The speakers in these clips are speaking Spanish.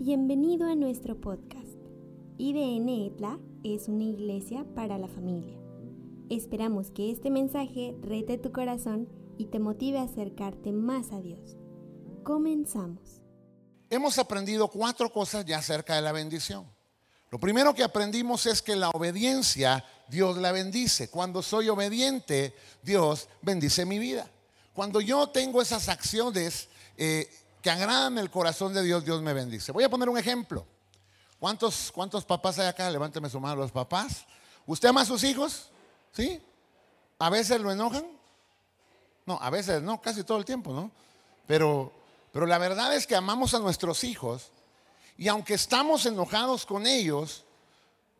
Bienvenido a nuestro podcast. IDN ETLA es una iglesia para la familia. Esperamos que este mensaje rete tu corazón y te motive a acercarte más a Dios. Comenzamos. Hemos aprendido cuatro cosas ya acerca de la bendición. Lo primero que aprendimos es que la obediencia Dios la bendice. Cuando soy obediente, Dios bendice mi vida. Cuando yo tengo esas acciones eh, que agradan el corazón de Dios, Dios me bendice. Voy a poner un ejemplo. ¿Cuántos, cuántos papás hay acá? Levánteme su mano los papás. ¿Usted ama a sus hijos? ¿Sí? ¿A veces lo enojan? No, a veces no, casi todo el tiempo, ¿no? Pero, pero la verdad es que amamos a nuestros hijos y aunque estamos enojados con ellos,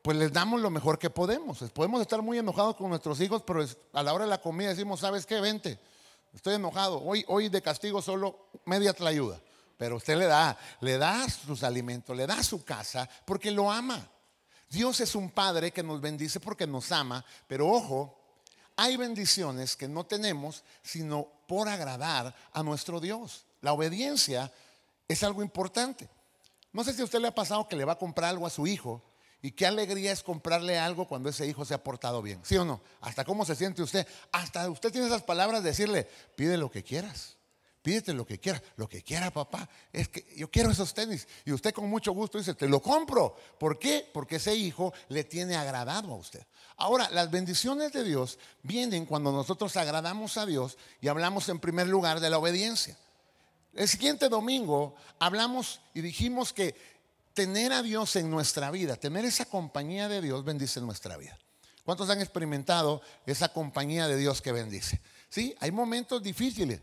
pues les damos lo mejor que podemos. Podemos estar muy enojados con nuestros hijos, pero a la hora de la comida decimos, ¿sabes qué? Vente, estoy enojado. Hoy, hoy de castigo solo media ayuda. Pero usted le da, le da sus alimentos, le da su casa, porque lo ama. Dios es un Padre que nos bendice porque nos ama, pero ojo, hay bendiciones que no tenemos sino por agradar a nuestro Dios. La obediencia es algo importante. No sé si a usted le ha pasado que le va a comprar algo a su hijo y qué alegría es comprarle algo cuando ese hijo se ha portado bien. ¿Sí o no? Hasta cómo se siente usted. Hasta usted tiene esas palabras de decirle, pide lo que quieras. Pídete lo que quieras, lo que quiera papá. Es que yo quiero esos tenis. Y usted con mucho gusto dice, te lo compro. ¿Por qué? Porque ese hijo le tiene agradado a usted. Ahora, las bendiciones de Dios vienen cuando nosotros agradamos a Dios y hablamos en primer lugar de la obediencia. El siguiente domingo hablamos y dijimos que tener a Dios en nuestra vida, tener esa compañía de Dios bendice nuestra vida. ¿Cuántos han experimentado esa compañía de Dios que bendice? Sí, hay momentos difíciles.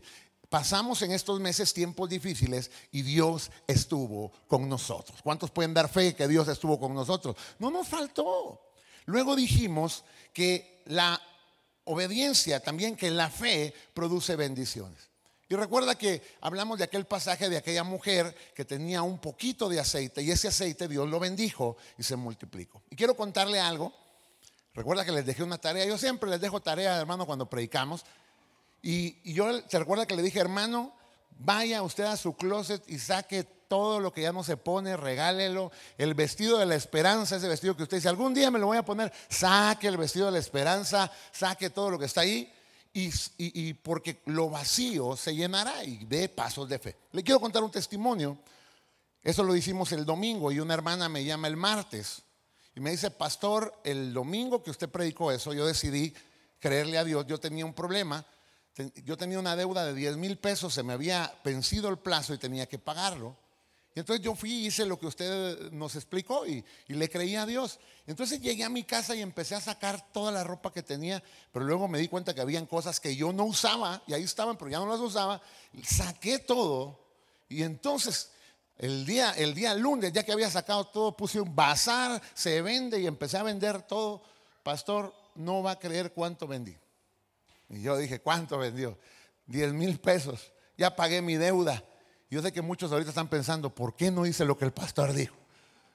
Pasamos en estos meses tiempos difíciles y Dios estuvo con nosotros. ¿Cuántos pueden dar fe que Dios estuvo con nosotros? No nos faltó. Luego dijimos que la obediencia, también que la fe produce bendiciones. Y recuerda que hablamos de aquel pasaje de aquella mujer que tenía un poquito de aceite y ese aceite Dios lo bendijo y se multiplicó. Y quiero contarle algo. Recuerda que les dejé una tarea. Yo siempre les dejo tarea, hermano, cuando predicamos. Y, yo, ¿se recuerda que le dije, hermano, vaya usted a su closet y saque todo lo que ya no se pone, regálelo. El vestido de la esperanza, ese vestido que usted dice, algún día me lo voy a poner, saque el vestido de la esperanza, saque todo lo que está ahí y, porque lo vacío se llenará y dé pasos de fe. Le quiero contar un testimonio. Eso lo hicimos el domingo y una hermana me llama el martes y me dice, pastor, el domingo que usted predicó eso, yo decidí creerle a Dios. Yo tenía un problema. Yo tenía una deuda de 10 mil pesos, se me había vencido el plazo y tenía que pagarlo. Y entonces yo fui y hice lo que usted nos explicó y, le creí a Dios. Entonces llegué a mi casa y empecé a sacar toda la ropa que tenía, pero luego me di cuenta que habían cosas que yo no usaba y ahí estaban, pero ya no las usaba. Saqué todo y entonces el día, el día lunes, ya que había sacado todo, puse un bazar, se vende y empecé a vender todo. Pastor, no va a creer cuánto vendí. Y yo dije, ¿cuánto vendió? 10 mil pesos. Ya pagué mi deuda. Yo sé que muchos ahorita están pensando, ¿por qué no hice lo que el pastor dijo?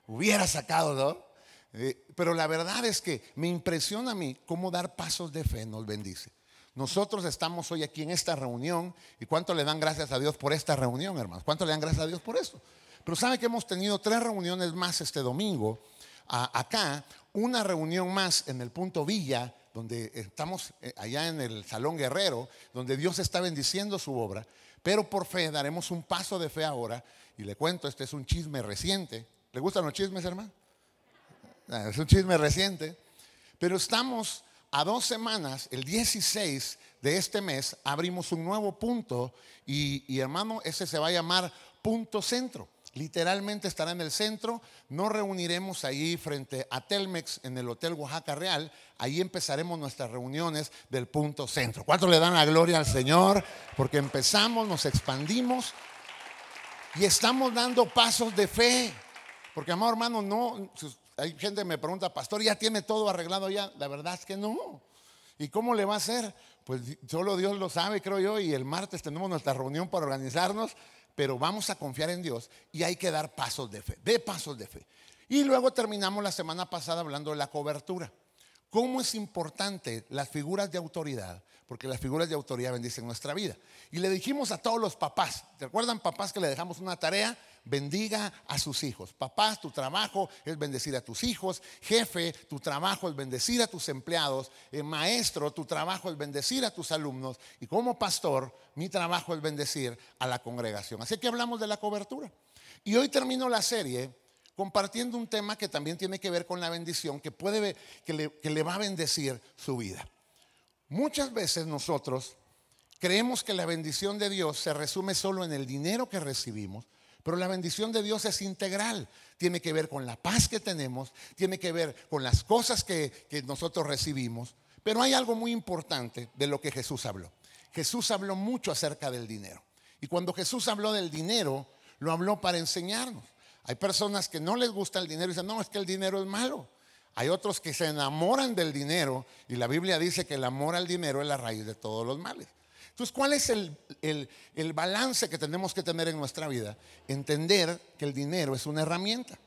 Hubiera sacado, ¿no? Eh, pero la verdad es que me impresiona a mí cómo dar pasos de fe nos bendice. Nosotros estamos hoy aquí en esta reunión y cuánto le dan gracias a Dios por esta reunión, hermanos. ¿Cuánto le dan gracias a Dios por esto? Pero sabe que hemos tenido tres reuniones más este domingo acá, una reunión más en el punto Villa, donde estamos eh, allá en el Salón Guerrero, donde Dios está bendiciendo su obra. Pero por fe daremos un paso de fe ahora. Y le cuento, este es un chisme reciente. ¿Le gustan los chismes, hermano? Ah, es un chisme reciente. Pero estamos a dos semanas, el 16 de este mes, abrimos un nuevo punto. Y, y hermano, ese se va a llamar Punto Centro. Literalmente estará en el centro. Nos reuniremos ahí frente a Telmex en el Hotel Oaxaca Real. Ahí empezaremos nuestras reuniones del punto centro. ¿Cuánto le dan la gloria al Señor? Porque empezamos, nos expandimos y estamos dando pasos de fe. Porque, amado hermano, no. Hay gente que me pregunta, pastor, ¿ya tiene todo arreglado ya? La verdad es que no. ¿Y cómo le va a hacer? Pues solo Dios lo sabe, creo yo. Y el martes tenemos nuestra reunión para organizarnos pero vamos a confiar en Dios y hay que dar pasos de fe, de pasos de fe. Y luego terminamos la semana pasada hablando de la cobertura. cómo es importante las figuras de autoridad, porque las figuras de autoridad bendicen nuestra vida. Y le dijimos a todos los papás, ¿te acuerdan papás que le dejamos una tarea? Bendiga a sus hijos. Papás, tu trabajo es bendecir a tus hijos. Jefe, tu trabajo es bendecir a tus empleados. Eh, maestro, tu trabajo es bendecir a tus alumnos. Y como pastor, mi trabajo es bendecir a la congregación. Así que hablamos de la cobertura. Y hoy termino la serie compartiendo un tema que también tiene que ver con la bendición, que puede que que le va a bendecir su vida. Muchas veces nosotros creemos que la bendición de Dios se resume solo en el dinero que recibimos, pero la bendición de Dios es integral. Tiene que ver con la paz que tenemos, tiene que ver con las cosas que, nosotros recibimos. Pero hay algo muy importante de lo que Jesús habló. Jesús habló mucho acerca del dinero. Y cuando Jesús habló del dinero, lo habló para enseñarnos. Hay personas que no les gusta el dinero y dicen, no, es que el dinero es malo. Hay otros que se enamoran del dinero y la Biblia dice que el amor al dinero es la raíz de todos los males. Entonces, ¿cuál es el, el, balance que tenemos que tener en nuestra vida? Entender que el dinero es una herramienta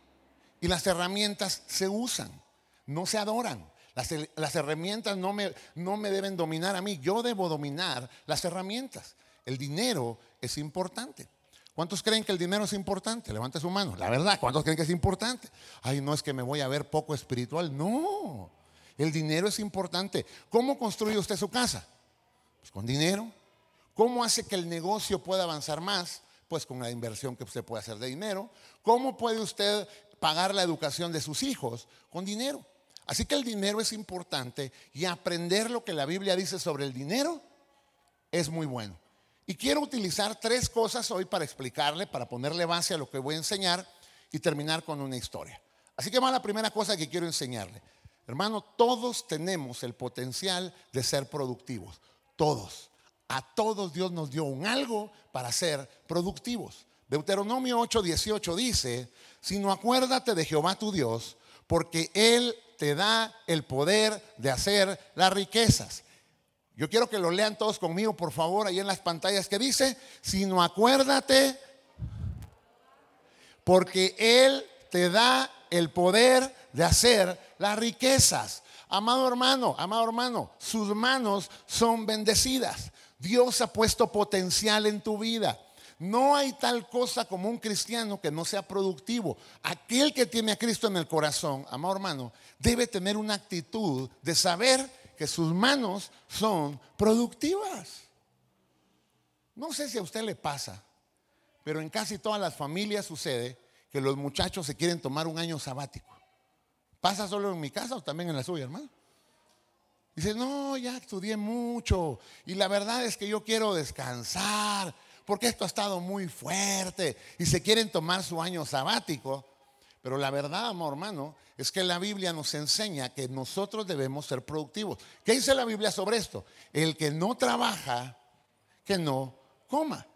y las herramientas se usan, no se adoran. Las, las herramientas no me, no me deben dominar a mí, yo debo dominar las herramientas. El dinero es importante. ¿Cuántos creen que el dinero es importante? Levante su mano. La verdad, ¿cuántos creen que es importante? Ay, no es que me voy a ver poco espiritual. No, el dinero es importante. ¿Cómo construye usted su casa? Pues con dinero. ¿Cómo hace que el negocio pueda avanzar más? Pues con la inversión que usted puede hacer de dinero. ¿Cómo puede usted pagar la educación de sus hijos? Con dinero. Así que el dinero es importante y aprender lo que la Biblia dice sobre el dinero es muy bueno. Y quiero utilizar tres cosas hoy para explicarle, para ponerle base a lo que voy a enseñar y terminar con una historia. Así que va la primera cosa que quiero enseñarle. Hermano, todos tenemos el potencial de ser productivos. Todos. A todos Dios nos dio un algo para ser productivos. Deuteronomio 8:18 dice, sino acuérdate de Jehová tu Dios, porque Él te da el poder de hacer las riquezas yo quiero que lo lean todos conmigo, por favor, ahí en las pantallas que dice, sino acuérdate, porque Él te da el poder de hacer las riquezas. Amado hermano, amado hermano, sus manos son bendecidas. Dios ha puesto potencial en tu vida. No hay tal cosa como un cristiano que no sea productivo. Aquel que tiene a Cristo en el corazón, amado hermano, debe tener una actitud de saber que sus manos son productivas. No sé si a usted le pasa, pero en casi todas las familias sucede que los muchachos se quieren tomar un año sabático. ¿Pasa solo en mi casa o también en la suya, hermano? Dice, no, ya estudié mucho y la verdad es que yo quiero descansar porque esto ha estado muy fuerte y se quieren tomar su año sabático. Pero la verdad, amor hermano, es que la Biblia nos enseña que nosotros debemos ser productivos. ¿Qué dice la Biblia sobre esto? El que no trabaja, que no coma.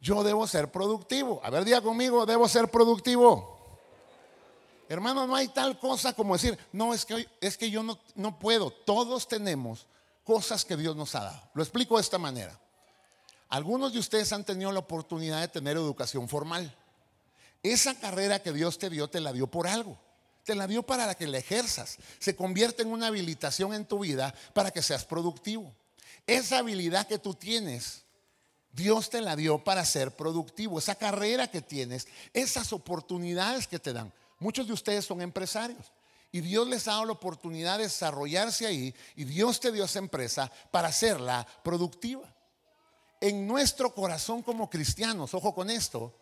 Yo debo ser productivo. A ver, diga conmigo, debo ser productivo. Hermano, no hay tal cosa como decir, no, es que, es que yo no, no puedo. Todos tenemos cosas que Dios nos ha dado. Lo explico de esta manera. Algunos de ustedes han tenido la oportunidad de tener educación formal. Esa carrera que Dios te dio, te la dio por algo. Te la dio para que la ejerzas. Se convierte en una habilitación en tu vida para que seas productivo. Esa habilidad que tú tienes, Dios te la dio para ser productivo. Esa carrera que tienes, esas oportunidades que te dan. Muchos de ustedes son empresarios. Y Dios les ha dado la oportunidad de desarrollarse ahí. Y Dios te dio esa empresa para hacerla productiva. En nuestro corazón como cristianos, ojo con esto,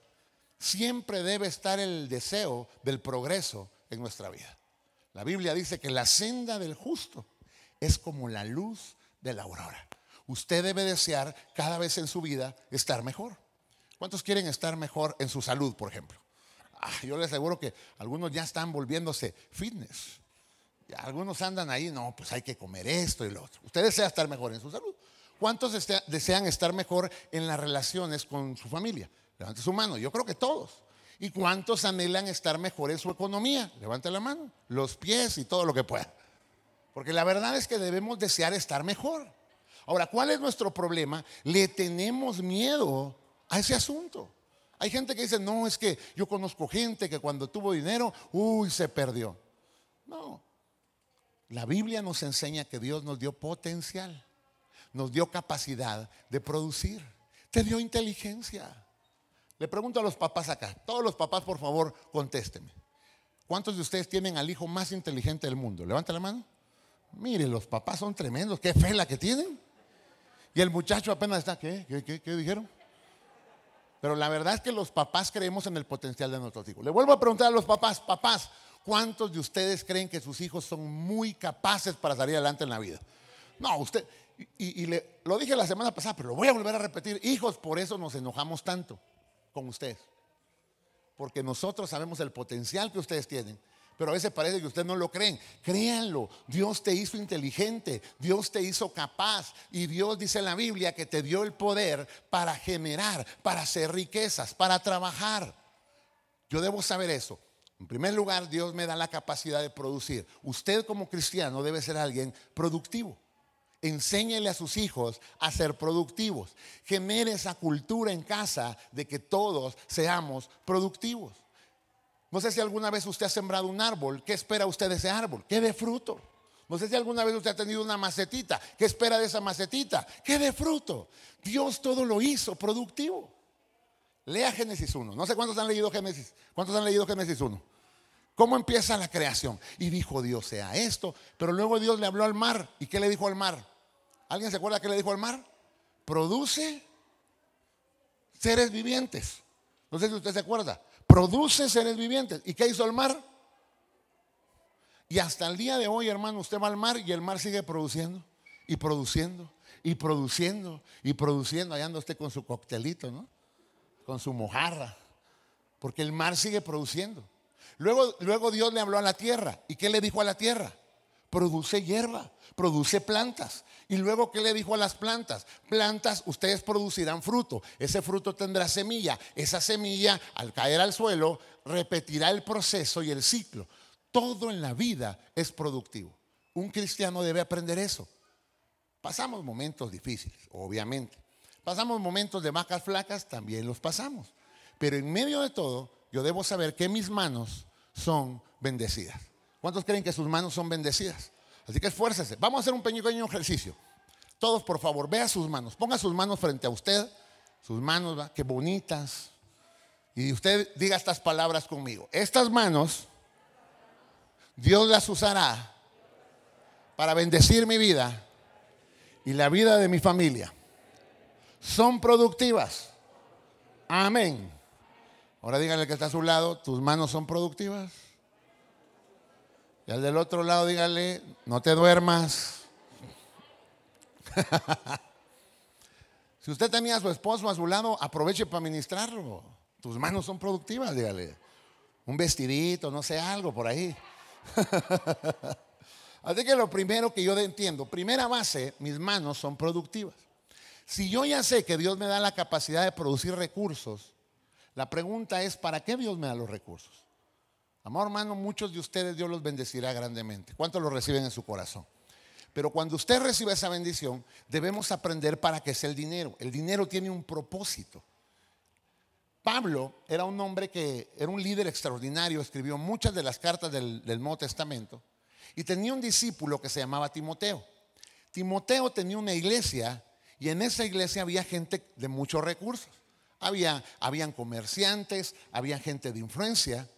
siempre debe estar el deseo del progreso en nuestra vida. La Biblia dice que la senda del justo es como la luz de la aurora. Usted debe desear cada vez en su vida estar mejor. ¿Cuántos quieren estar mejor en su salud, por ejemplo? Ah, yo les aseguro que algunos ya están volviéndose fitness. algunos andan ahí, no, pues hay que comer esto y lo otro. Usted desea estar mejor en su salud. ¿Cuántos desean estar mejor en las relaciones con su familia? Levante su mano. Yo creo que todos. ¿Y cuántos anhelan estar mejor en su economía? Levante la mano. Los pies y todo lo que pueda. Porque la verdad es que debemos desear estar mejor. Ahora, ¿cuál es nuestro problema? Le tenemos miedo a ese asunto. Hay gente que dice, no, es que yo conozco gente que cuando tuvo dinero, uy, se perdió. No. La Biblia nos enseña que Dios nos dio potencial, nos dio capacidad de producir, te dio inteligencia. Le pregunto a los papás acá, todos los papás por favor contésteme. ¿Cuántos de ustedes tienen al hijo más inteligente del mundo? Levanta la mano. Mire, los papás son tremendos, qué fe la que tienen. Y el muchacho apenas está, ¿qué? ¿Qué, qué, dijeron? Pero la verdad es que los papás creemos en el potencial de nuestros hijos. Le vuelvo a preguntar a los papás, papás, ¿cuántos de ustedes creen que sus hijos son muy capaces para salir adelante en la vida? No, usted, y, le, lo dije la semana pasada, pero lo voy a volver a repetir, hijos, por eso nos enojamos tanto con ustedes porque nosotros sabemos el potencial que ustedes tienen. Pero a veces parece que ustedes no lo creen. Créanlo, Dios te hizo inteligente, Dios te hizo capaz y Dios dice en la Biblia que te dio el poder para generar, para hacer riquezas, para trabajar. Yo debo saber eso. En primer lugar, Dios me da la capacidad de producir. Usted como cristiano debe ser alguien productivo. Enséñele a sus hijos a ser productivos. Genere esa cultura en casa de que todos seamos productivos. No sé si alguna vez usted ha sembrado un árbol. ¿Qué espera usted de ese árbol? Que dé fruto. No sé si alguna vez usted ha tenido una macetita. ¿Qué espera de esa macetita? Que dé fruto. Dios todo lo hizo productivo. Lea Génesis 1. No sé cuántos han leído Génesis. ¿Cuántos han leído Génesis 1? ¿Cómo empieza la creación? Y dijo Dios sea esto. Pero luego Dios le habló al mar. ¿Y qué le dijo al mar? ¿Alguien se acuerda qué le dijo al mar? Produce seres vivientes. No sé si usted se acuerda. Produce seres vivientes. ¿Y qué hizo el mar? Y hasta el día de hoy, hermano, usted va al mar y el mar sigue produciendo y produciendo y produciendo y produciendo. Allá anda usted con su coctelito, ¿no? Con su mojarra. Porque el mar sigue produciendo. Luego, luego Dios le habló a la tierra. ¿Y qué le dijo a la tierra? Produce hierba, produce plantas. Y luego, ¿qué le dijo a las plantas? Plantas, ustedes producirán fruto. Ese fruto tendrá semilla. Esa semilla, al caer al suelo, repetirá el proceso y el ciclo. Todo en la vida es productivo. Un cristiano debe aprender eso. Pasamos momentos difíciles, obviamente. Pasamos momentos de vacas flacas, también los pasamos. Pero en medio de todo, yo debo saber que mis manos son bendecidas. ¿Cuántos creen que sus manos son bendecidas? Así que esfuércese. Vamos a hacer un pequeño ejercicio. Todos, por favor, vea sus manos. Ponga sus manos frente a usted. Sus manos, ¿va? qué bonitas. Y usted diga estas palabras conmigo. Estas manos, Dios las usará para bendecir mi vida y la vida de mi familia. Son productivas. Amén. Ahora dígale que está a su lado, tus manos son productivas. Y al del otro lado dígale, no te duermas. si usted tenía a su esposo a su lado, aproveche para ministrarlo. Tus manos son productivas, dígale. Un vestidito, no sé, algo por ahí. Así que lo primero que yo entiendo, primera base, mis manos son productivas. Si yo ya sé que Dios me da la capacidad de producir recursos, la pregunta es, ¿para qué Dios me da los recursos? Amor hermano, muchos de ustedes Dios los bendecirá grandemente. ¿Cuántos lo reciben en su corazón? Pero cuando usted recibe esa bendición, debemos aprender para qué es el dinero. El dinero tiene un propósito. Pablo era un hombre que era un líder extraordinario, escribió muchas de las cartas del, del Nuevo Testamento y tenía un discípulo que se llamaba Timoteo. Timoteo tenía una iglesia y en esa iglesia había gente de muchos recursos. Había, habían comerciantes, había gente de influencia.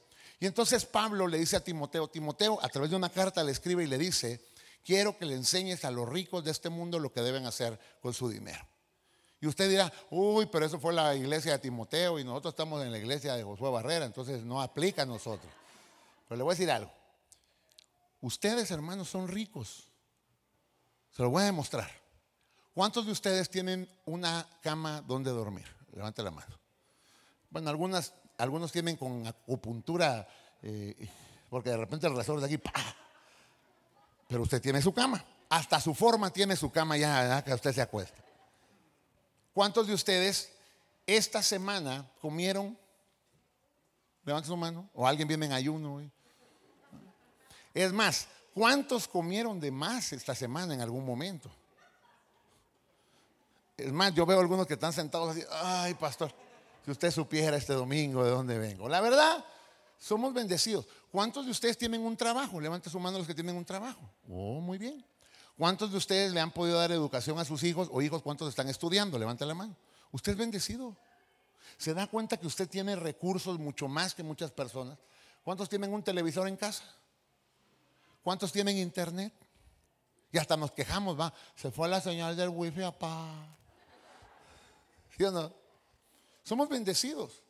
Y entonces Pablo le dice a Timoteo, Timoteo a través de una carta le escribe y le dice, quiero que le enseñes a los ricos de este mundo lo que deben hacer con su dinero. Y usted dirá, uy, pero eso fue la iglesia de Timoteo y nosotros estamos en la iglesia de Josué Barrera, entonces no aplica a nosotros. Pero le voy a decir algo. Ustedes, hermanos, son ricos. Se lo voy a demostrar. ¿Cuántos de ustedes tienen una cama donde dormir? Levante la mano. Bueno, algunas algunos tienen con acupuntura, eh, porque de repente el resort de aquí, pero usted tiene su cama. Hasta su forma tiene su cama ya, que usted se acuesta. ¿Cuántos de ustedes esta semana comieron? Levanta su mano. O alguien viene en ayuno. Es más, ¿cuántos comieron de más esta semana en algún momento? Es más, yo veo algunos que están sentados así, ay, pastor, si usted supiera este domingo de dónde vengo. La verdad, Somos bendecidos. ¿Cuántos de ustedes tienen un trabajo? Levante su mano los que tienen un trabajo. Oh, muy bien. ¿Cuántos de ustedes le han podido dar educación a sus hijos o hijos cuántos están estudiando? Levante la mano. Usted es bendecido. Se da cuenta que usted tiene recursos mucho más que muchas personas. ¿Cuántos tienen un televisor en casa? ¿Cuántos tienen internet? Y hasta nos quejamos, va. Se fue la señal del wifi, papá. ¿Sí o no? Somos bendecidos.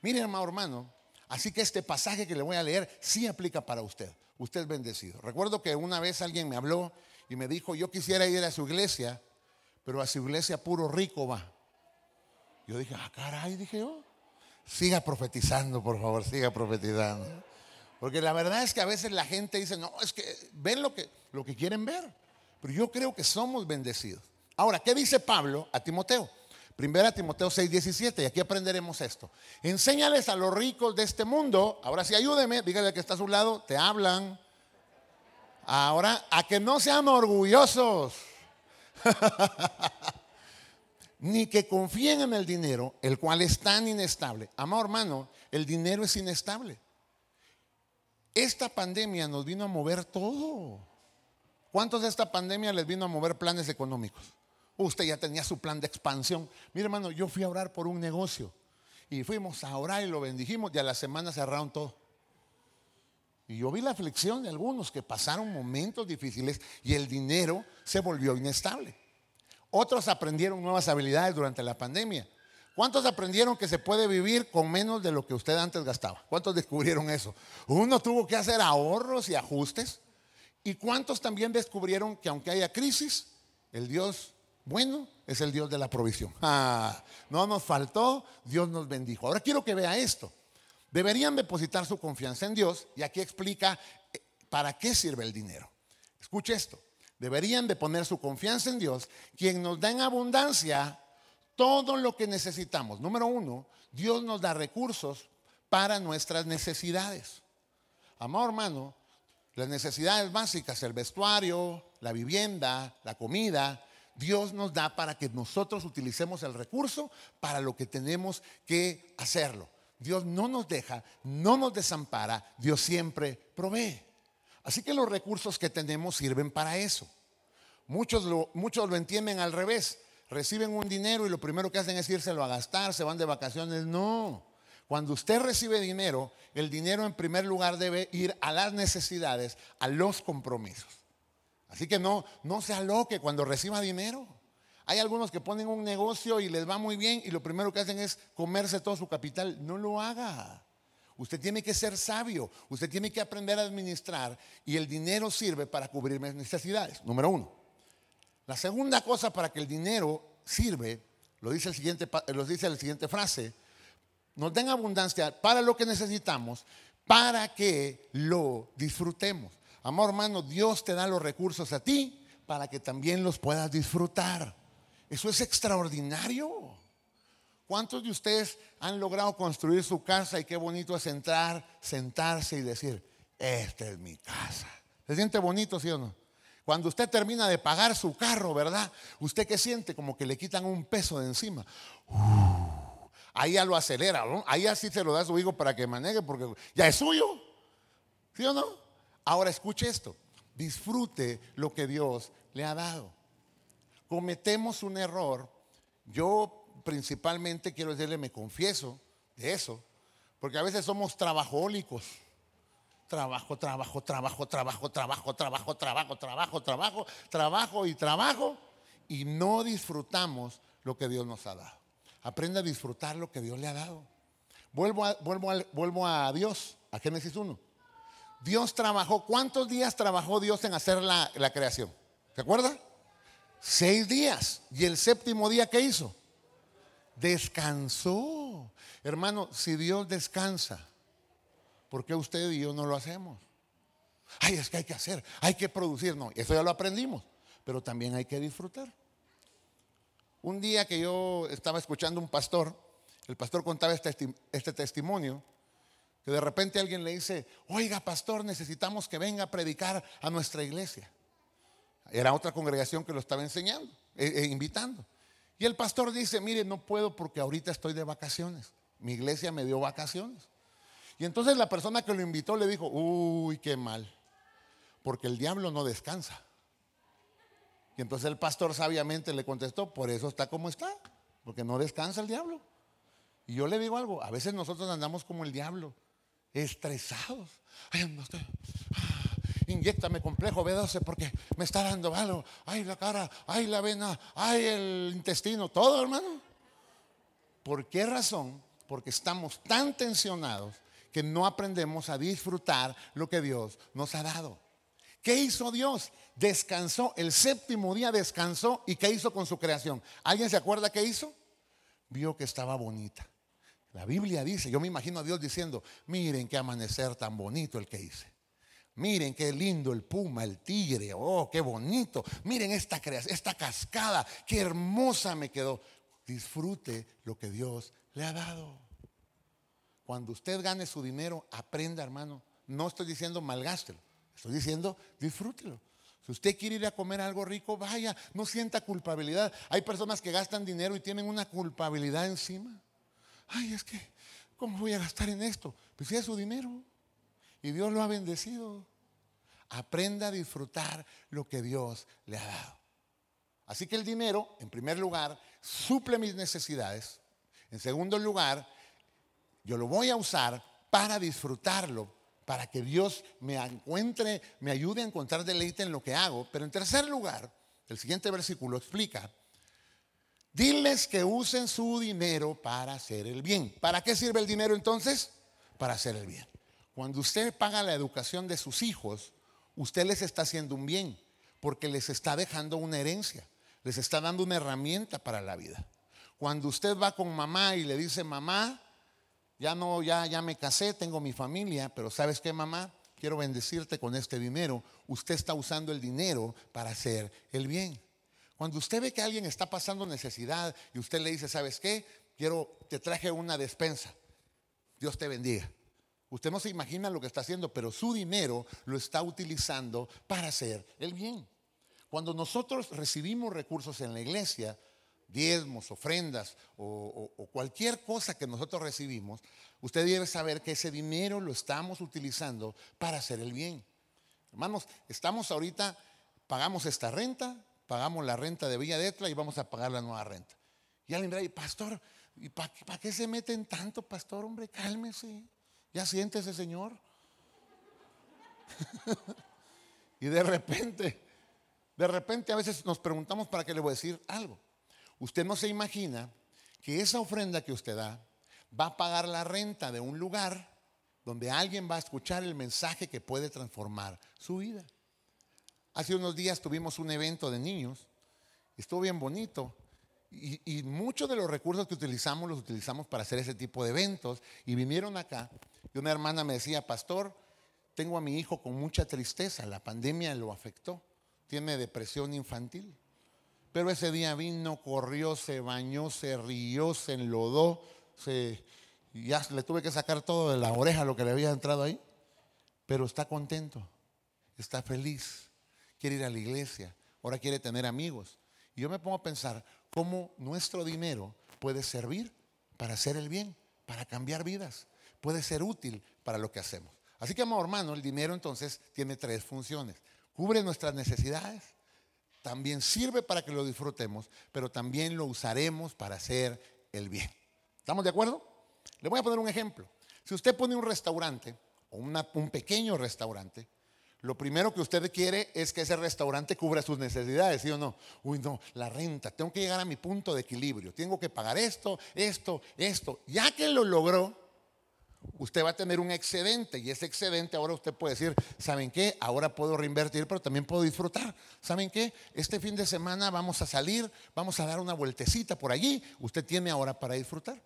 Mire, hermano, hermano, Así que este pasaje que le voy a leer sí aplica para usted. Usted es bendecido. Recuerdo que una vez alguien me habló y me dijo, yo quisiera ir a su iglesia, pero a su iglesia puro rico va. Yo dije, ah, caray, dije yo. Siga profetizando, por favor, siga profetizando. Porque la verdad es que a veces la gente dice, no, es que ven lo que, lo que quieren ver. Pero yo creo que somos bendecidos. Ahora, ¿qué dice Pablo a Timoteo? Primera Timoteo 6, 17, y aquí aprenderemos esto. Enséñales a los ricos de este mundo, ahora sí ayúdeme, dígale que está a su lado, te hablan. Ahora, a que no sean orgullosos, ni que confíen en el dinero, el cual es tan inestable. Amado hermano, el dinero es inestable. Esta pandemia nos vino a mover todo. ¿Cuántos de esta pandemia les vino a mover planes económicos? Usted ya tenía su plan de expansión. Mire, hermano, yo fui a orar por un negocio. Y fuimos a orar y lo bendijimos y a la semana cerraron todo. Y yo vi la aflicción de algunos que pasaron momentos difíciles y el dinero se volvió inestable. Otros aprendieron nuevas habilidades durante la pandemia. ¿Cuántos aprendieron que se puede vivir con menos de lo que usted antes gastaba? ¿Cuántos descubrieron eso? Uno tuvo que hacer ahorros y ajustes. ¿Y cuántos también descubrieron que aunque haya crisis, el Dios bueno es el Dios de la provisión. Ah, no nos faltó, Dios nos bendijo. Ahora quiero que vea esto. Deberían depositar su confianza en Dios y aquí explica eh, para qué sirve el dinero. Escuche esto. Deberían de poner su confianza en Dios, quien nos da en abundancia todo lo que necesitamos. Número uno, Dios nos da recursos para nuestras necesidades. Amor hermano, las necesidades básicas, el vestuario, la vivienda, la comida, Dios nos da para que nosotros utilicemos el recurso para lo que tenemos que hacerlo. Dios no nos deja, no nos desampara, Dios siempre provee. Así que los recursos que tenemos sirven para eso. Muchos lo, muchos lo entienden al revés. Reciben un dinero y lo primero que hacen es írselo a gastar, se van de vacaciones. No. Cuando usted recibe dinero, el dinero en primer lugar debe ir a las necesidades, a los compromisos. Así que no, no se aloque cuando reciba dinero. Hay algunos que ponen un negocio y les va muy bien y lo primero que hacen es comerse todo su capital. No lo haga. Usted tiene que ser sabio, usted tiene que aprender a administrar y el dinero sirve para cubrir mis necesidades. Número uno. La segunda cosa para que el dinero sirve, lo dice, el siguiente, lo dice la siguiente frase, nos den abundancia para lo que necesitamos, para que lo disfrutemos. Amor hermano, Dios te da los recursos a ti para que también los puedas disfrutar. Eso es extraordinario. ¿Cuántos de ustedes han logrado construir su casa y qué bonito es entrar, sentarse y decir, esta es mi casa? ¿Se siente bonito, sí o no? Cuando usted termina de pagar su carro, ¿verdad? ¿Usted qué siente? Como que le quitan un peso de encima. Uh, ahí ya lo acelera, ¿no? Ahí así se lo da a su hijo para que maneje porque ya es suyo. ¿Sí o no? Ahora escuche esto, disfrute lo que Dios le ha dado. Cometemos un error, yo principalmente quiero decirle, me confieso de eso, porque a veces somos trabajólicos. Trabajo, trabajo, trabajo, trabajo, trabajo, trabajo, trabajo, trabajo, trabajo, trabajo y trabajo, y no disfrutamos lo que Dios nos ha dado. Aprende a disfrutar lo que Dios le ha dado. Vuelvo a, vuelvo a, vuelvo a Dios, a Génesis 1. Dios trabajó, ¿cuántos días trabajó Dios en hacer la, creación? ¿Se acuerda? Seis días. ¿Y el séptimo día qué hizo? Descansó. Hermano, si Dios descansa, ¿por qué usted y yo no lo hacemos? Ay, es que hay que hacer, hay que producir. No, eso ya lo aprendimos, pero también hay que disfrutar. Un día que yo estaba escuchando un pastor, el pastor contaba este, este testimonio que de repente alguien le dice, oiga pastor, necesitamos que venga a predicar a nuestra iglesia. Era otra congregación que lo estaba enseñando, eh, eh, invitando. Y el pastor dice, mire, no puedo porque ahorita estoy de vacaciones. Mi iglesia me dio vacaciones. Y entonces la persona que lo invitó le dijo, uy, qué mal, porque el diablo no descansa. Y entonces el pastor sabiamente le contestó, por eso está como está, porque no descansa el diablo. Y yo le digo algo, a veces nosotros andamos como el diablo, estresados. Ay, no estoy, inyectame complejo B12 porque me está dando algo. Ay, la cara, ay, la vena, ay, el intestino, todo, hermano. ¿Por qué razón? Porque estamos tan tensionados que no aprendemos a disfrutar lo que Dios nos ha dado. ¿Qué hizo Dios? Descansó, el séptimo día descansó y ¿qué hizo con su creación? ¿Alguien se acuerda qué hizo? Vio que estaba bonita. La Biblia dice, yo me imagino a Dios diciendo, miren qué amanecer tan bonito el que hice. Miren qué lindo el puma, el tigre, oh, qué bonito. Miren esta esta cascada, qué hermosa me quedó. Disfrute lo que Dios le ha dado. Cuando usted gane su dinero, aprenda, hermano. No estoy diciendo malgástelo, estoy diciendo disfrútelo. Si usted quiere ir a comer algo rico, vaya, no sienta culpabilidad. Hay personas que gastan dinero y tienen una culpabilidad encima. Ay, es que, ¿cómo voy a gastar en esto? Pues es su dinero. Y Dios lo ha bendecido. Aprenda a disfrutar lo que Dios le ha dado. Así que el dinero, en primer lugar, suple mis necesidades. En segundo lugar, yo lo voy a usar para disfrutarlo, para que Dios me encuentre, me ayude a encontrar deleite en lo que hago. Pero en tercer lugar, el siguiente versículo explica, diles que usen su dinero para hacer el bien. ¿Para qué sirve el dinero entonces? Para hacer el bien. Cuando usted paga la educación de sus hijos, usted les está haciendo un bien, porque les está dejando una herencia, les está dando una herramienta para la vida. Cuando usted va con mamá y le dice, mamá, ya no, ya, ya me casé, tengo mi familia, pero ¿sabes qué, mamá? Quiero bendecirte con este dinero. Usted está usando el dinero para hacer el bien. Cuando usted ve que alguien está pasando necesidad y usted le dice, ¿sabes qué? Quiero, te traje una despensa. Dios te bendiga. Usted no se imagina lo que está haciendo, pero su dinero lo está utilizando para hacer el bien. Cuando nosotros recibimos recursos en la iglesia, diezmos, ofrendas o, cualquier cosa que nosotros recibimos, usted debe saber que ese dinero lo estamos utilizando para hacer el bien. Hermanos, estamos ahorita, pagamos esta renta, pagamos la renta de Villa de Etla y vamos a pagar la nueva renta. Y alguien dirá, pastor, ¿y para qué se meten tanto, pastor? Hombre, cálmese. ¿Ya siente ese Señor? y de repente, de repente a veces nos preguntamos para qué le voy a decir algo. Usted no se imagina que esa ofrenda que usted da va a pagar la renta de un lugar donde alguien va a escuchar el mensaje que puede transformar su vida. Hace unos días tuvimos un evento de niños, estuvo bien bonito, y, muchos de los recursos que utilizamos los utilizamos para hacer ese tipo de eventos, y vinieron acá y una hermana me decía, pastor, tengo a mi hijo con mucha tristeza, la pandemia lo afectó, tiene depresión infantil. Pero ese día vino, corrió, se bañó, se rió, se enlodó, se, ya le tuve que sacar todo de la oreja lo que le había entrado ahí. Pero está contento, está feliz, quiere ir a la iglesia, ahora quiere tener amigos. Y yo me pongo a pensar cómo nuestro dinero puede servir para hacer el bien, para cambiar vidas puede ser útil para lo que hacemos. Así que, amado hermano, el dinero entonces tiene tres funciones. Cubre nuestras necesidades, también sirve para que lo disfrutemos, pero también lo usaremos para hacer el bien. ¿Estamos de acuerdo? Le voy a poner un ejemplo. Si usted pone un restaurante o un pequeño restaurante, lo primero que usted quiere es que ese restaurante cubra sus necesidades, ¿sí o no? Uy, no, la renta, tengo que llegar a mi punto de equilibrio, tengo que pagar esto, esto, esto. Ya que lo logró, usted va a tener un excedente y ese excedente ahora usted puede decir, ¿saben qué? Ahora puedo reinvertir, pero también puedo disfrutar. ¿Saben qué? Este fin de semana vamos a salir, vamos a dar una vueltecita por allí. Usted tiene ahora para disfrutar.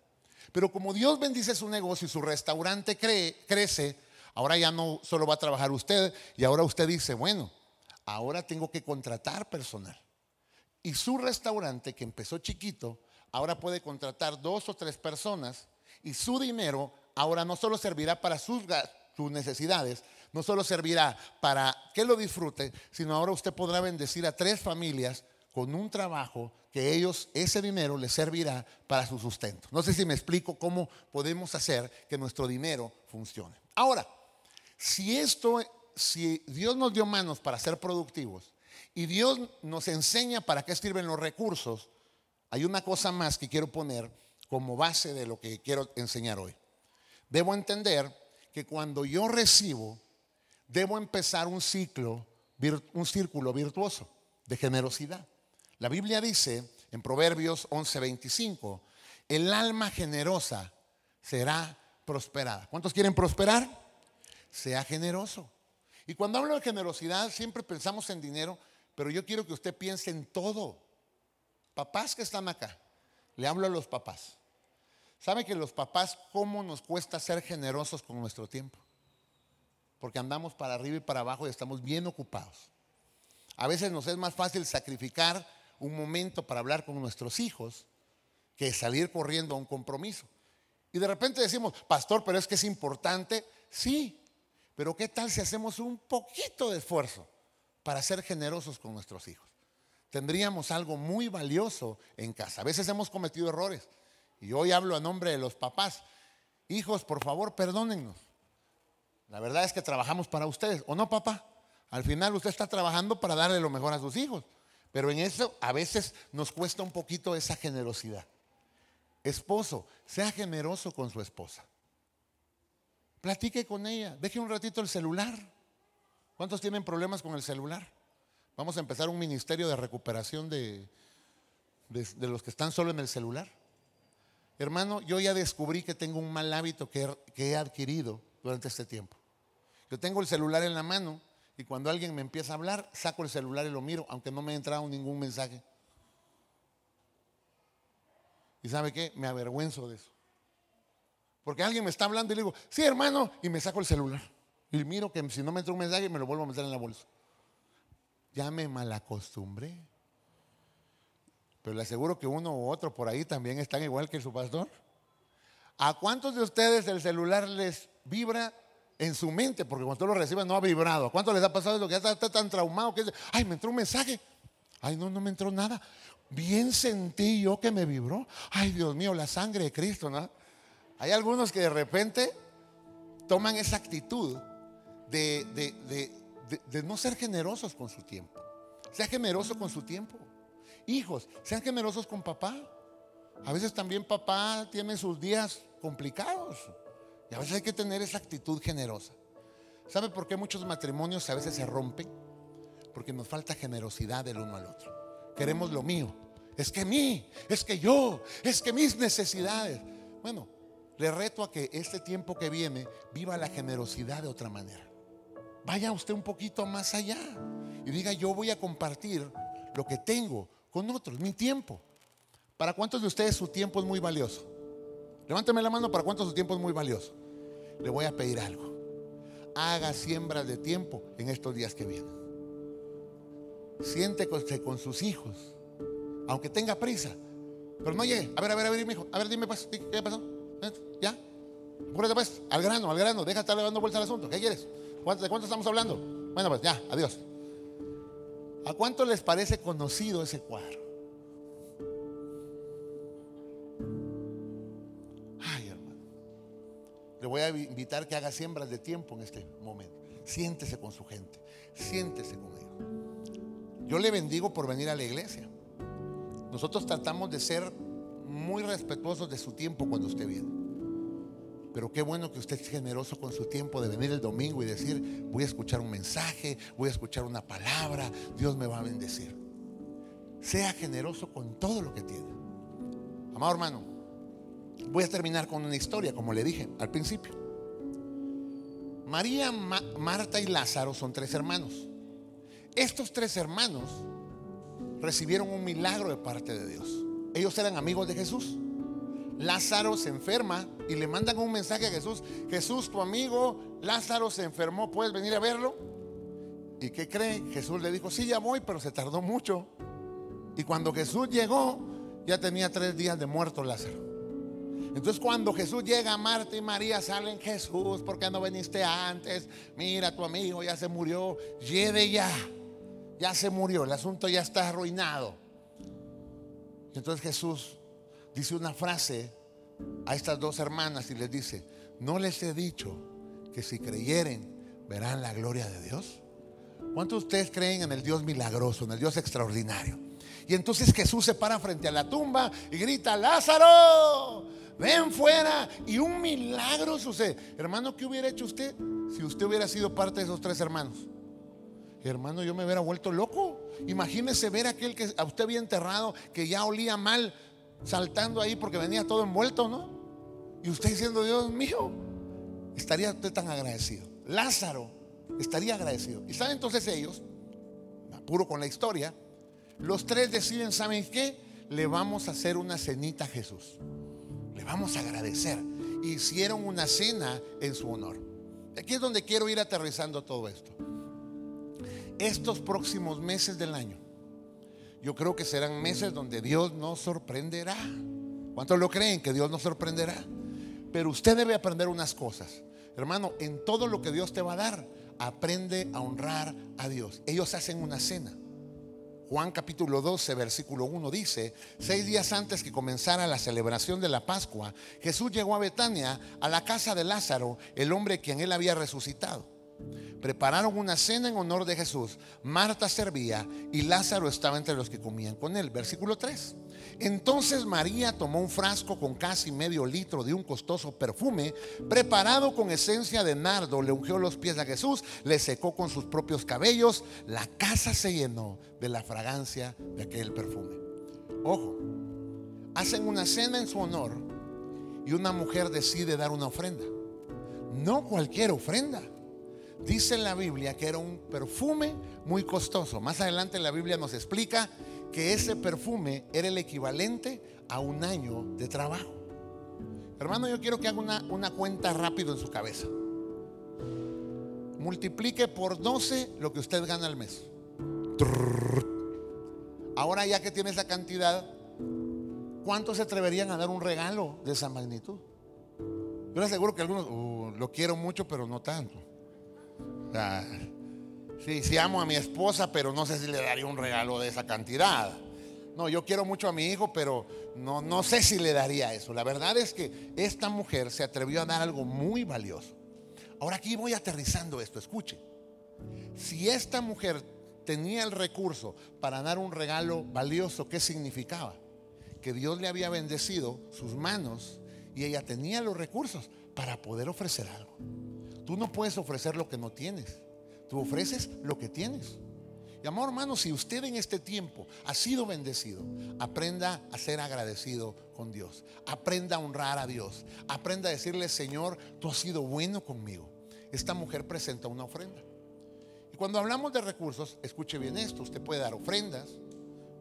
Pero como Dios bendice su negocio y su restaurante crece, ahora ya no solo va a trabajar usted y ahora usted dice, bueno, ahora tengo que contratar personal. Y su restaurante, que empezó chiquito, ahora puede contratar dos o tres personas y su dinero ahora no solo servirá para sus, necesidades, no solo servirá para que lo disfrute, sino ahora usted podrá bendecir a tres familias con un trabajo que ellos, ese dinero les servirá para su sustento. No sé si me explico cómo podemos hacer que nuestro dinero funcione. Ahora, si esto, si Dios nos dio manos para ser productivos y Dios nos enseña para qué sirven los recursos, hay una cosa más que quiero poner como base de lo que quiero enseñar hoy. Debo entender que cuando yo recibo, debo empezar un ciclo, un círculo virtuoso de generosidad. La Biblia dice en Proverbios 11:25, el alma generosa será prosperada. ¿Cuántos quieren prosperar? Sea generoso. Y cuando hablo de generosidad, siempre pensamos en dinero, pero yo quiero que usted piense en todo. Papás que están acá, le hablo a los papás. ¿Sabe que los papás cómo nos cuesta ser generosos con nuestro tiempo? Porque andamos para arriba y para abajo y estamos bien ocupados. A veces nos es más fácil sacrificar un momento para hablar con nuestros hijos que salir corriendo a un compromiso. Y de repente decimos, pastor, pero es que es importante. Sí, pero ¿qué tal si hacemos un poquito de esfuerzo para ser generosos con nuestros hijos? Tendríamos algo muy valioso en casa. A veces hemos cometido errores. Y hoy hablo a nombre de los papás. Hijos, por favor, perdónennos. La verdad es que trabajamos para ustedes, ¿o no, papá? Al final usted está trabajando para darle lo mejor a sus hijos. Pero en eso a veces nos cuesta un poquito esa generosidad. Esposo, sea generoso con su esposa. Platique con ella, deje un ratito el celular. ¿Cuántos tienen problemas con el celular? Vamos a empezar un ministerio de recuperación de, de los que están solo en el celular. Hermano, yo ya descubrí que tengo un mal hábito que, he adquirido durante este tiempo. Yo tengo el celular en la mano y cuando alguien me empieza a hablar, saco el celular y lo miro, aunque no me ha entrado ningún mensaje. ¿Y sabe qué? Me avergüenzo de eso. Porque alguien me está hablando y le digo, sí, hermano, y me saco el celular. Y miro que si no me entra un mensaje, me lo vuelvo a meter en la bolsa. Ya me malacostumbré. Pero le aseguro que uno u otro por ahí también están igual que su pastor. ¿A cuántos de ustedes el celular les vibra en su mente? Porque cuando usted lo recibe no ha vibrado. ¿A cuántos les ha pasado lo que ya está, tan traumado que dice, ay, me entró un mensaje? Ay, no, no me entró nada. Bien sentí yo que me vibró. Ay, Dios mío, la sangre de Cristo, ¿no? Hay algunos que de repente toman esa actitud de, de no ser generosos con su tiempo. Sea generoso con su tiempo. Hijos, sean generosos con papá. A veces también papá tiene sus días complicados. Y a veces hay que tener esa actitud generosa. ¿Sabe por qué muchos matrimonios a veces se rompen? Porque nos falta generosidad del uno al otro. Queremos lo mío. Es que mí, es que yo, es que mis necesidades. Bueno, le reto a que este tiempo que viene viva la generosidad de otra manera. Vaya usted un poquito más allá y diga, yo voy a compartir lo que tengo con otros, mi tiempo. ¿Para cuántos de ustedes su tiempo es muy valioso? Levánteme la mano para cuántos su tiempo es muy valioso. Le voy a pedir algo. Haga siembras de tiempo en estos días que vienen. Siéntese con sus hijos, aunque tenga prisa. Pero no llegue. A ver, a ver, a ver, hijo. A ver, dime pues, ¿qué pasó? ¿Ya? Apúrate pues, al grano, al grano. Deja de estar dando vueltas al asunto. ¿Qué quieres? ¿De cuánto estamos hablando? Bueno, pues ya, adiós. ¿A cuánto les parece conocido ese cuadro? Ay, hermano. Le voy a invitar que haga siembras de tiempo en este momento. Siéntese con su gente. Siéntese con ellos. Yo le bendigo por venir a la iglesia. Nosotros tratamos de ser muy respetuosos de su tiempo cuando usted viene. Pero qué bueno que usted es generoso con su tiempo de venir el domingo y decir, voy a escuchar un mensaje, voy a escuchar una palabra, Dios me va a bendecir. Sea generoso con todo lo que tiene. Amado hermano, voy a terminar con una historia, como le dije al principio. María, Marta y Lázaro son tres hermanos. Estos tres hermanos recibieron un milagro de parte de Dios. Ellos eran amigos de Jesús. Lázaro se enferma y le mandan un mensaje a Jesús. Jesús, tu amigo, Lázaro se enfermó, ¿puedes venir a verlo? ¿Y qué cree? Jesús le dijo, sí, ya voy, pero se tardó mucho. Y cuando Jesús llegó, ya tenía tres días de muerto Lázaro. Entonces cuando Jesús llega, Marta y María salen, Jesús, ¿por qué no viniste antes? Mira, tu amigo ya se murió, lleve ya, ya se murió, el asunto ya está arruinado. Entonces Jesús dice una frase a estas dos hermanas y les dice, no les he dicho que si creyeren verán la gloria de Dios. ¿Cuántos de ustedes creen en el Dios milagroso, en el Dios extraordinario? Y entonces Jesús se para frente a la tumba y grita, Lázaro, ven fuera. Y un milagro sucede. Hermano, ¿qué hubiera hecho usted si usted hubiera sido parte de esos tres hermanos? Hermano, yo me hubiera vuelto loco. Imagínese ver a aquel que a usted había enterrado, que ya olía mal, saltando ahí porque venía todo envuelto, ¿no? Y usted diciendo, Dios mío, estaría usted tan agradecido. Lázaro estaría agradecido. Y saben entonces ellos, apuro con la historia, los tres deciden, ¿saben qué? Le vamos a hacer una cenita a Jesús. Le vamos a agradecer. Hicieron una cena en su honor. Aquí es donde quiero ir aterrizando todo esto. Estos próximos meses del año, yo creo que serán meses donde Dios nos sorprenderá. ¿Cuántos lo creen que Dios nos sorprenderá? Pero usted debe aprender unas cosas. Hermano, en todo lo que Dios te va a dar, aprende a honrar a Dios. Ellos hacen una cena. Juan capítulo 12, versículo 1 dice, seis días antes que comenzara la celebración de la Pascua, Jesús llegó a Betania, a la casa de Lázaro, el hombre quien él había resucitado. Prepararon una cena en honor de Jesús. Marta servía y Lázaro estaba entre los que comían con él. Versículo 3. Entonces María tomó un frasco con casi medio litro de un costoso perfume preparado con esencia de nardo, le ungió los pies a Jesús, le secó con sus propios cabellos. La casa se llenó de la fragancia de aquel perfume. Ojo, hacen una cena en su honor y una mujer decide dar una ofrenda. No cualquier ofrenda Dice en la Biblia que era un perfume muy costoso. Más adelante la Biblia nos explica que ese perfume era el equivalente a un año de trabajo. Hermano, yo quiero que haga una, cuenta rápido en su cabeza. Multiplique por 12 lo que usted gana al mes. Ahora ya que tiene esa cantidad, ¿cuántos se atreverían a dar un regalo de esa magnitud? Yo le aseguro que algunos, uh, lo quiero mucho, pero no tanto. Sí, sí amo a mi esposa, pero no sé si le daría un regalo de esa cantidad. No, yo quiero mucho a mi hijo, pero no, no sé si le daría eso. La verdad es que esta mujer se atrevió a dar algo muy valioso. Ahora aquí voy aterrizando esto, escuche. Si esta mujer tenía el recurso para dar un regalo valioso, ¿qué significaba? Que Dios le había bendecido sus manos y ella tenía los recursos para poder ofrecer algo. Tú no puedes ofrecer lo que no tienes. Tú ofreces lo que tienes. Y amor hermano, si usted en este tiempo ha sido bendecido, aprenda a ser agradecido con Dios. Aprenda a honrar a Dios. Aprenda a decirle, Señor, tú has sido bueno conmigo. Esta mujer presenta una ofrenda. Y cuando hablamos de recursos, escuche bien esto. Usted puede dar ofrendas.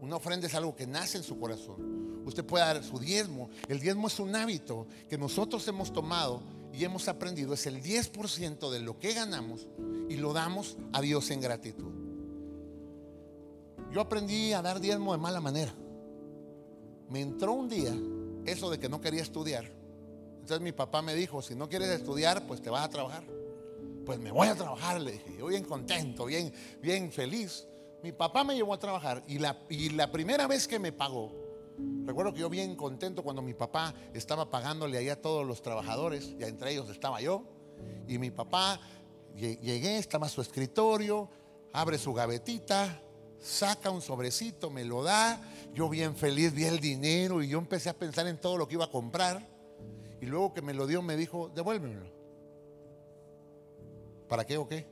Una ofrenda es algo que nace en su corazón. Usted puede dar su diezmo. El diezmo es un hábito que nosotros hemos tomado y hemos aprendido es el 10% de lo que ganamos y lo damos a Dios en gratitud. Yo aprendí a dar diezmo de mala manera. Me entró un día eso de que no quería estudiar. Entonces mi papá me dijo, si no quieres estudiar, pues te vas a trabajar. Pues me voy a trabajar, le dije. Yo bien contento, bien, bien feliz. Mi papá me llevó a trabajar y la, y la primera vez que me pagó, Recuerdo que yo bien contento cuando mi papá estaba pagándole ahí a todos los trabajadores, y entre ellos estaba yo, y mi papá llegué, estaba su escritorio, abre su gavetita, saca un sobrecito, me lo da, yo bien feliz vi el dinero y yo empecé a pensar en todo lo que iba a comprar, y luego que me lo dio me dijo, devuélvemelo. ¿Para qué o qué?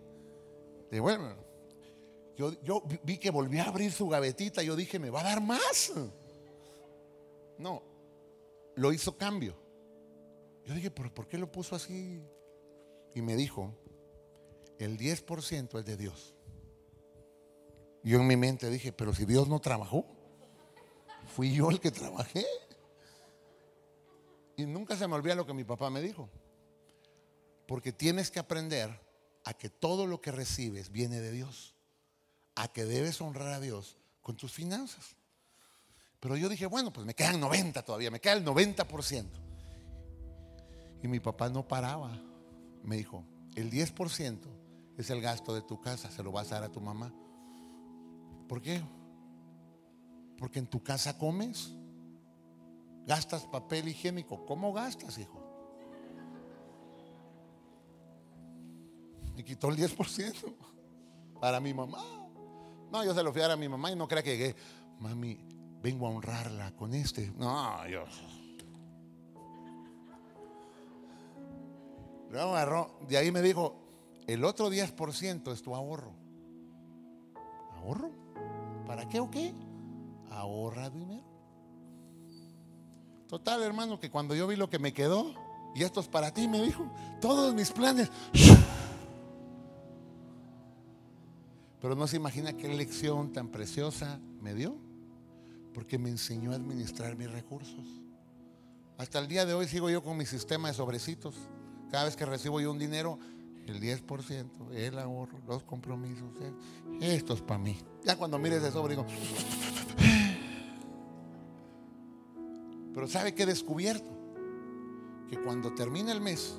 Devuélvemelo. Yo, yo vi que volvió a abrir su gavetita, yo dije, me va a dar más. No, lo hizo cambio. Yo dije, ¿pero por qué lo puso así? Y me dijo, el 10% es de Dios. Yo en mi mente dije, pero si Dios no trabajó, fui yo el que trabajé. Y nunca se me olvida lo que mi papá me dijo. Porque tienes que aprender a que todo lo que recibes viene de Dios. A que debes honrar a Dios con tus finanzas. Pero yo dije, bueno, pues me quedan 90 todavía, me queda el 90%. Y mi papá no paraba. Me dijo, el 10% es el gasto de tu casa, se lo vas a dar a tu mamá. ¿Por qué? Porque en tu casa comes. gastas papel higiénico. ¿Cómo gastas, hijo? Me quitó el 10% para mi mamá. No, yo se lo fui a dar a mi mamá y no crea que llegué, mami, vengo a honrarla con este. No, yo. Luego agarró, de ahí me dijo, el otro 10% es tu ahorro. ¿Ahorro? ¿Para qué o qué? Ahorra dinero. Total, hermano, que cuando yo vi lo que me quedó, y esto es para ti, me dijo, todos mis planes. Pero no se imagina qué lección tan preciosa me dio, porque me enseñó a administrar mis recursos. Hasta el día de hoy sigo yo con mi sistema de sobrecitos. Cada vez que recibo yo un dinero, el 10%, el ahorro, los compromisos, eh, esto es para mí. Ya cuando mire ese sobre digo, pero ¿sabe qué he descubierto? Que cuando termina el mes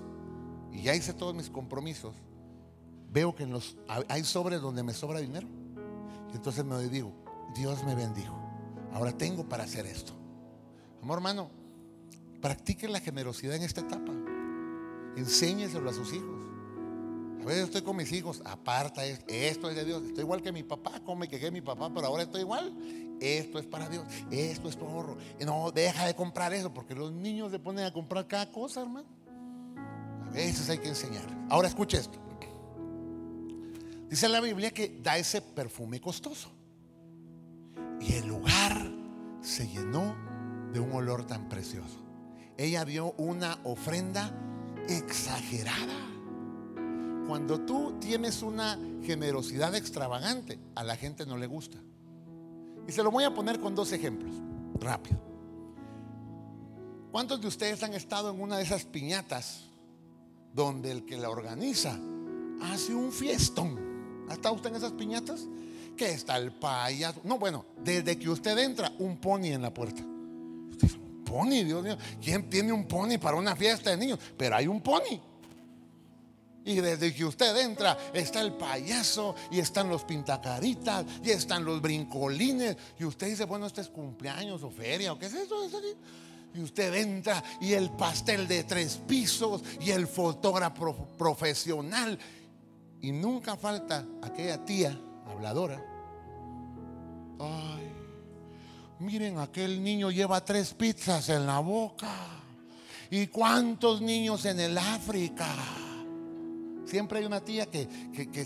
y ya hice todos mis compromisos, veo que en los, hay sobres donde me sobra dinero. Y entonces me digo, Dios me bendijo. Ahora tengo para hacer esto. Amor hermano, practique la generosidad en esta etapa. Enséñeselo a sus hijos. A veces estoy con mis hijos, aparta esto, es de Dios. Estoy igual que mi papá, come que mi papá, pero ahora estoy igual. Esto es para Dios, esto es tu ahorro. No, deja de comprar eso, porque los niños se ponen a comprar cada cosa, hermano. A veces hay que enseñar. Ahora escuche esto. Dice la Biblia que da ese perfume costoso. Y el lugar se llenó de un olor tan precioso. Ella dio una ofrenda exagerada. Cuando tú tienes una generosidad extravagante, a la gente no le gusta. Y se lo voy a poner con dos ejemplos, rápido. ¿Cuántos de ustedes han estado en una de esas piñatas donde el que la organiza hace un fiestón? ¿Ha estado usted en esas piñatas? Que está el payaso. No, bueno, desde que usted entra, un pony en la puerta. Usted dice, ¿un pony? Dios mío. ¿Quién tiene un pony para una fiesta de niños? Pero hay un pony. Y desde que usted entra, está el payaso, y están los pintacaritas, y están los brincolines. Y usted dice, bueno, este es cumpleaños o feria, o qué es eso. Y usted entra, y el pastel de tres pisos, y el fotógrafo profesional. Y nunca falta aquella tía Ay, miren, aquel niño lleva tres pizzas en la boca. ¿Y cuántos niños en el África? Siempre hay una tía que,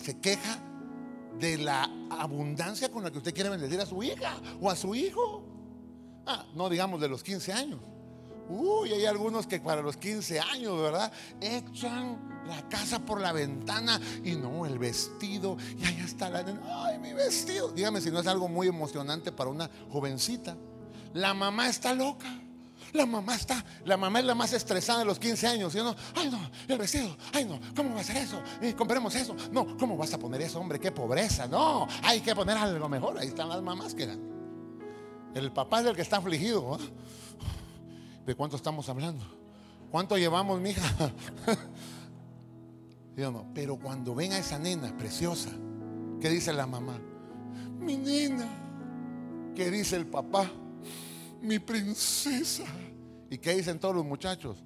se queja de la abundancia con la que usted quiere bendecir a su hija o a su hijo. Ah, no digamos de los 15 años. Uy, hay algunos que para los 15 años, ¿verdad? Echan la casa por la ventana y no, el vestido. Y ahí está la Ay, mi vestido. Dígame si no es algo muy emocionante para una jovencita. La mamá está loca. La mamá está, la mamá es la más estresada de los 15 años. ¿sí no? Ay, no, el vestido. Ay, no, ¿cómo va a ser eso? Y compremos eso. No, ¿cómo vas a poner eso, hombre? Qué pobreza. No, hay que poner algo mejor. Ahí están las mamás que dan. El papá es el que está afligido. ¿De cuánto estamos hablando? ¿Cuánto llevamos, mija? Pero cuando ven a esa nena preciosa, ¿qué dice la mamá? Mi nena. ¿Qué dice el papá? mi princesa. ¿Y qué dicen todos los muchachos?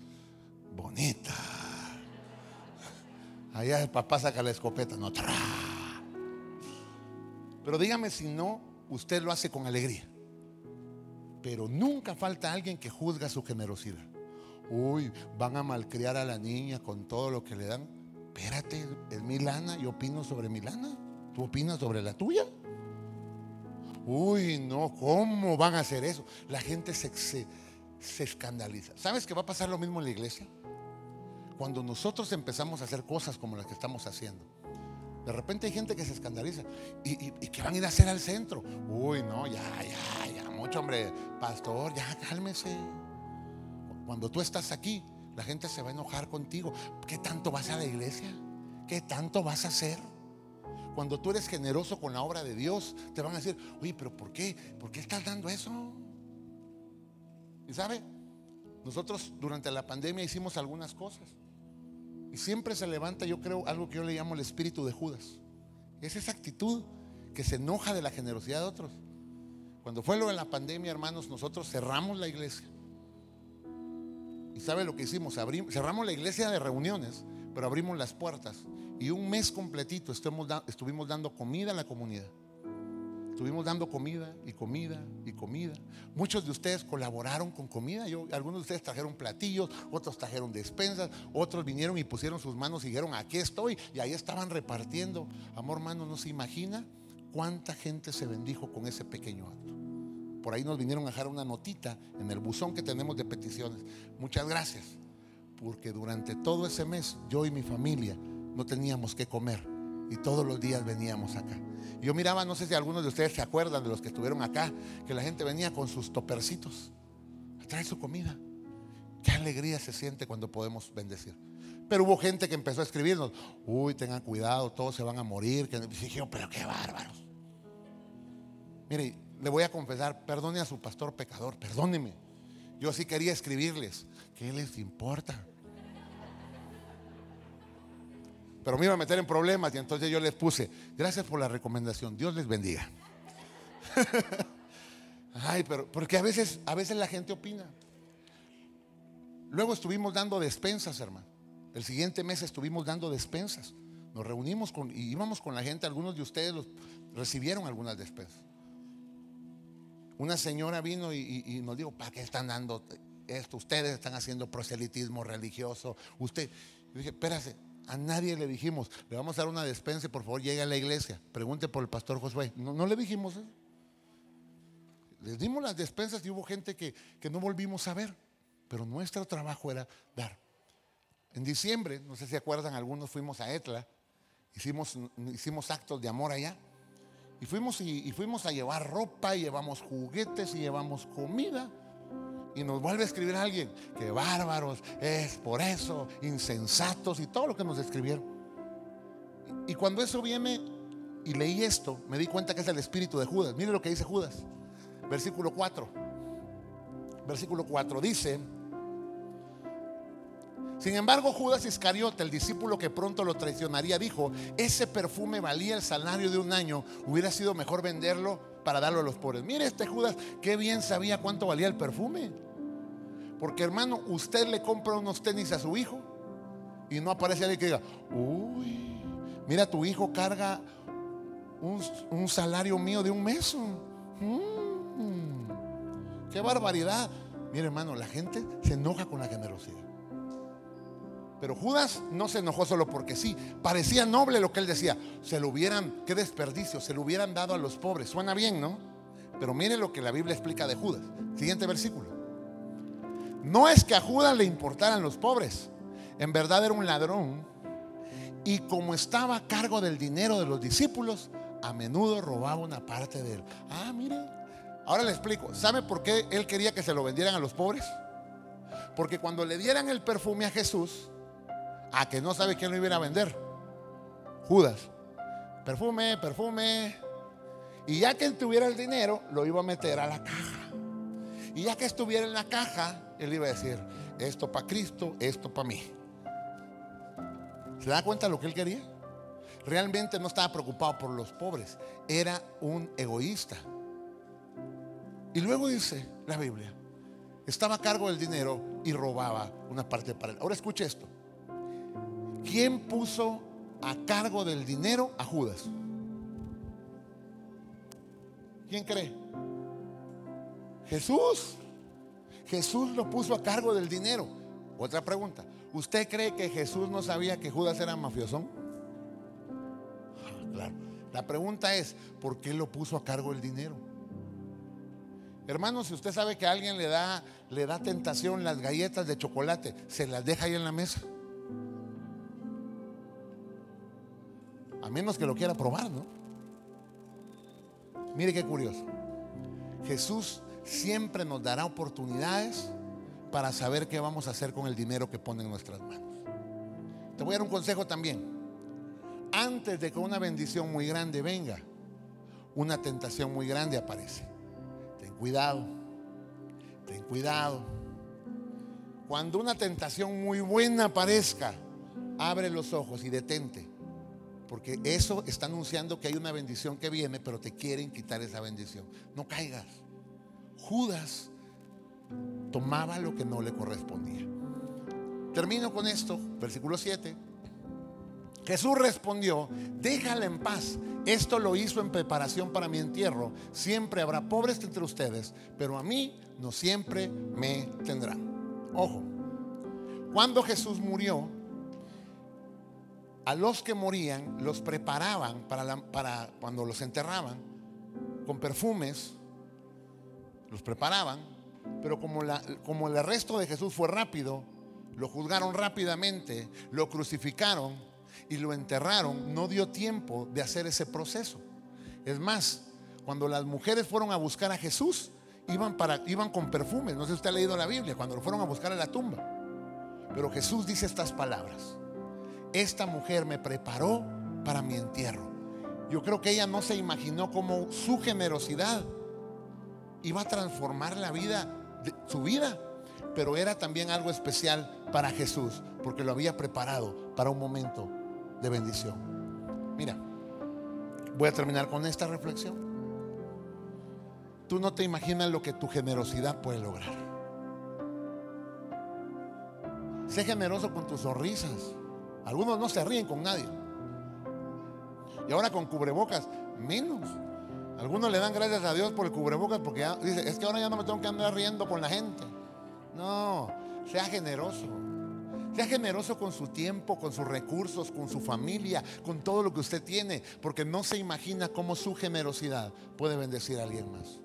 Bonita. Allá el papá saca la escopeta, no. Pero dígame si no, usted lo hace con alegría. Pero nunca falta alguien que juzga su generosidad. Uy, van a malcriar a la niña con todo lo que le dan. Espérate, es mi lana, yo opino sobre mi lana. ¿Tú opinas sobre la tuya? Uy, no, ¿cómo van a hacer eso? La gente se, se, escandaliza. ¿Sabes que va a pasar lo mismo en la iglesia? Cuando nosotros empezamos a hacer cosas como las que estamos haciendo. De repente hay gente que se escandaliza y, que van a ir a hacer al centro. Uy, no, ya, ya, ya, mucho hombre, pastor, ya cálmese. Cuando tú estás aquí, la gente se va a enojar contigo. ¿Qué tanto vas a la iglesia? ¿Qué tanto vas a hacer? Cuando tú eres generoso con la obra de Dios, te van a decir, oye, pero ¿por qué? ¿Por qué estás dando eso? Y sabe, nosotros durante la pandemia hicimos algunas cosas. Y siempre se levanta, yo creo, algo que yo le llamo el espíritu de Judas. Es esa actitud que se enoja de la generosidad de otros. Cuando fue lo de la pandemia, hermanos, nosotros cerramos la iglesia. ¿Y sabe lo que hicimos? cerramos la iglesia de reuniones, pero abrimos las puertas. Y un mes completito estuvimos dando comida a la comunidad. Estuvimos dando comida y comida y comida. Muchos de ustedes colaboraron con comida. Yo, algunos de ustedes trajeron platillos, otros trajeron despensas, otros vinieron y pusieron sus manos y dijeron, aquí estoy. Y ahí estaban repartiendo. Amor hermano, no se imagina cuánta gente se bendijo con ese pequeño acto. Por ahí nos vinieron a dejar una notita en el buzón que tenemos de peticiones. Muchas gracias. Porque durante todo ese mes yo y mi familia no teníamos que comer. Y todos los días veníamos acá. Yo miraba, no sé si algunos de ustedes se acuerdan de los que estuvieron acá, que la gente venía con sus topercitos a traer su comida. Qué alegría se siente cuando podemos bendecir. Pero hubo gente que empezó a escribirnos, uy, tengan cuidado, todos se van a morir. Que dije, pero qué bárbaros. Mire, le voy a confesar, perdone a su pastor pecador, perdóneme. Yo sí quería escribirles, ¿qué les importa? Pero me iba a meter en problemas y entonces yo les puse, gracias por la recomendación, Dios les bendiga. Ay, pero porque a veces, a veces la gente opina. Luego estuvimos dando despensas, hermano. El siguiente mes estuvimos dando despensas. Nos reunimos con, y íbamos con la gente, algunos de ustedes recibieron algunas despensas. Una señora vino y, nos dijo, ¿para qué están dando esto? Ustedes están haciendo proselitismo religioso. Usted, yo dije, espérate, a nadie le dijimos, le vamos a dar una despensa, por favor llegue a la iglesia. Pregunte por el pastor Josué. No, le dijimos eso. Les dimos las despensas y hubo gente que, no volvimos a ver. Pero nuestro trabajo era dar. En diciembre, no sé si acuerdan, algunos fuimos a Etla, hicimos, hicimos actos de amor allá. Y fuimos, y fuimos a llevar ropa, y llevamos juguetes, y llevamos comida. Y nos vuelve a escribir alguien, que bárbaros, es por eso, insensatos y todo lo que nos escribieron. Y cuando eso viene y leí esto, me di cuenta que es el espíritu de Judas. Mire lo que dice Judas, versículo 4. Versículo 4 dice, sin embargo, Judas Iscariote, el discípulo que pronto lo traicionaría, dijo, ese perfume valía el salario de un año, hubiera sido mejor venderlo para darlo a los pobres. Mire este Judas, qué bien sabía cuánto valía el perfume. Porque hermano, usted le compra unos tenis a su hijo y no aparece alguien que diga, uy, mira, tu hijo carga un, salario mío de un mes. Mm, qué barbaridad. Mire hermano, la gente se enoja con la generosidad. Pero Judas no se enojó solo porque sí. Parecía noble lo que él decía. Se lo hubieran, qué desperdicio, se lo hubieran dado a los pobres. Suena bien, ¿no? Pero mire lo que la Biblia explica de Judas. Siguiente versículo. No es que a Judas le importaran los pobres. En verdad era un ladrón. Y como estaba a cargo del dinero de los discípulos, a menudo robaba una parte de él. Ah, mire. Ahora le explico. ¿Sabe por qué él quería que se lo vendieran a los pobres? Porque cuando le dieran el perfume a Jesús, a que no sabe quién lo iba a vender. Judas. Perfume, perfume. Y ya que tuviera el dinero, lo iba a meter a la caja. Y ya que estuviera en la caja, él iba a decir, esto para Cristo, esto para mí. ¿Se da cuenta de lo que él quería? Realmente no estaba preocupado por los pobres, era un egoísta. Y luego dice la Biblia, estaba a cargo del dinero y robaba una parte para él. Ahora escuche esto. ¿Quién puso a cargo del dinero a Judas? ¿Quién cree? Jesús. Jesús lo puso a cargo del dinero. Otra pregunta. ¿Usted cree que Jesús no sabía que Judas era mafiosón? Ah, claro. La pregunta es, ¿por qué lo puso a cargo del dinero? Hermano, si usted sabe que a alguien le da, le da tentación las galletas de chocolate, se las deja ahí en la mesa. A menos que lo quiera probar, ¿no? Mire qué curioso. Jesús siempre nos dará oportunidades para saber qué vamos a hacer con el dinero que pone en nuestras manos. Te voy a dar un consejo también. Antes de que una bendición muy grande venga, una tentación muy grande aparece. Ten cuidado, ten cuidado. Cuando una tentación muy buena aparezca, abre los ojos y detente. Porque eso está anunciando que hay una bendición que viene, pero te quieren quitar esa bendición. No caigas. Judas tomaba lo que no le correspondía. Termino con esto, versículo 7. Jesús respondió, déjala en paz. Esto lo hizo en preparación para mi entierro. Siempre habrá pobres entre ustedes, pero a mí no siempre me tendrán. Ojo, cuando Jesús murió, a los que morían los preparaban para, cuando los enterraban con perfumes, los preparaban, pero como, el arresto de Jesús fue rápido, lo juzgaron rápidamente, lo crucificaron y lo enterraron, no dio tiempo de hacer ese proceso. Es más, cuando las mujeres fueron a buscar a Jesús, iban, iban con perfumes. No sé si usted ha leído la Biblia, cuando lo fueron a buscar a la tumba. Pero Jesús dice estas palabras. Esta mujer me preparó para mi entierro. Yo creo que ella no se imaginó cómo su generosidad iba a transformar la vida, su vida. Pero era también algo especial para Jesús, porque lo había preparado para un momento de bendición. Mira, voy a terminar con esta reflexión. Tú no te imaginas lo que tu generosidad puede lograr. Sé generoso con tus sonrisas. Algunos no se ríen con nadie. Y ahora con cubrebocas, menos. Algunos le dan gracias a Dios por el cubrebocas porque dice, es que ahora ya no me tengo que andar riendo con la gente. No, sea generoso. Sea generoso con su tiempo, con sus recursos, con su familia, con todo lo que usted tiene, porque no se imagina cómo su generosidad puede bendecir a alguien más.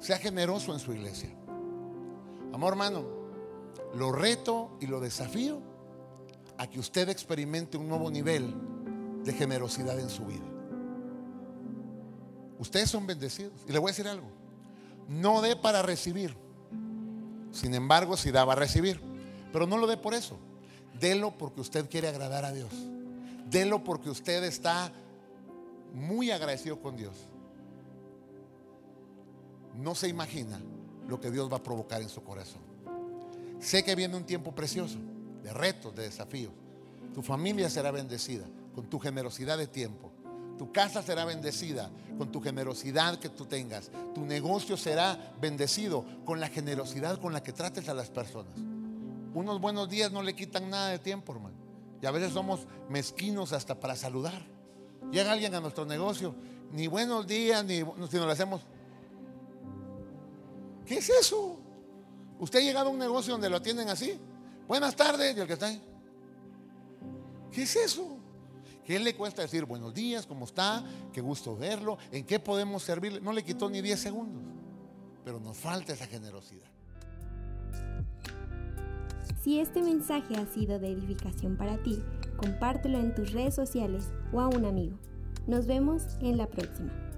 Sea generoso en su iglesia. Amor hermano, lo reto y lo desafío a que usted experimente un nuevo nivel de generosidad en su vida. Ustedes son bendecidos. Y le voy a decir algo. No dé para recibir. Sin embargo, si da, va a recibir. Pero no lo dé por eso. Delo porque usted quiere agradar a Dios. Delo porque usted está muy agradecido con Dios. No se imagina lo que Dios va a provocar en su corazón. Sé que viene un tiempo precioso de retos, de desafíos. Tu familia será bendecida con tu generosidad de tiempo. Tu casa será bendecida con tu generosidad que tú tengas. Tu negocio será bendecido con la generosidad con la que trates a las personas. Unos buenos días no le quitan nada de tiempo, hermano. Y a veces somos mezquinos hasta para saludar. Llega alguien a nuestro negocio, ni buenos días, ni si no le hacemos. ¿Qué es eso? ¿Usted ha llegado a un negocio donde lo atienden así? Buenas tardes, y el que está ahí. ¿Qué es eso? ¿Qué le cuesta decir buenos días, cómo está? Qué gusto verlo. ¿En qué podemos servirle? No le quitó ni 10 segundos. Pero nos falta esa generosidad. Si este mensaje ha sido de edificación para ti, compártelo en tus redes sociales o a un amigo. Nos vemos en la próxima.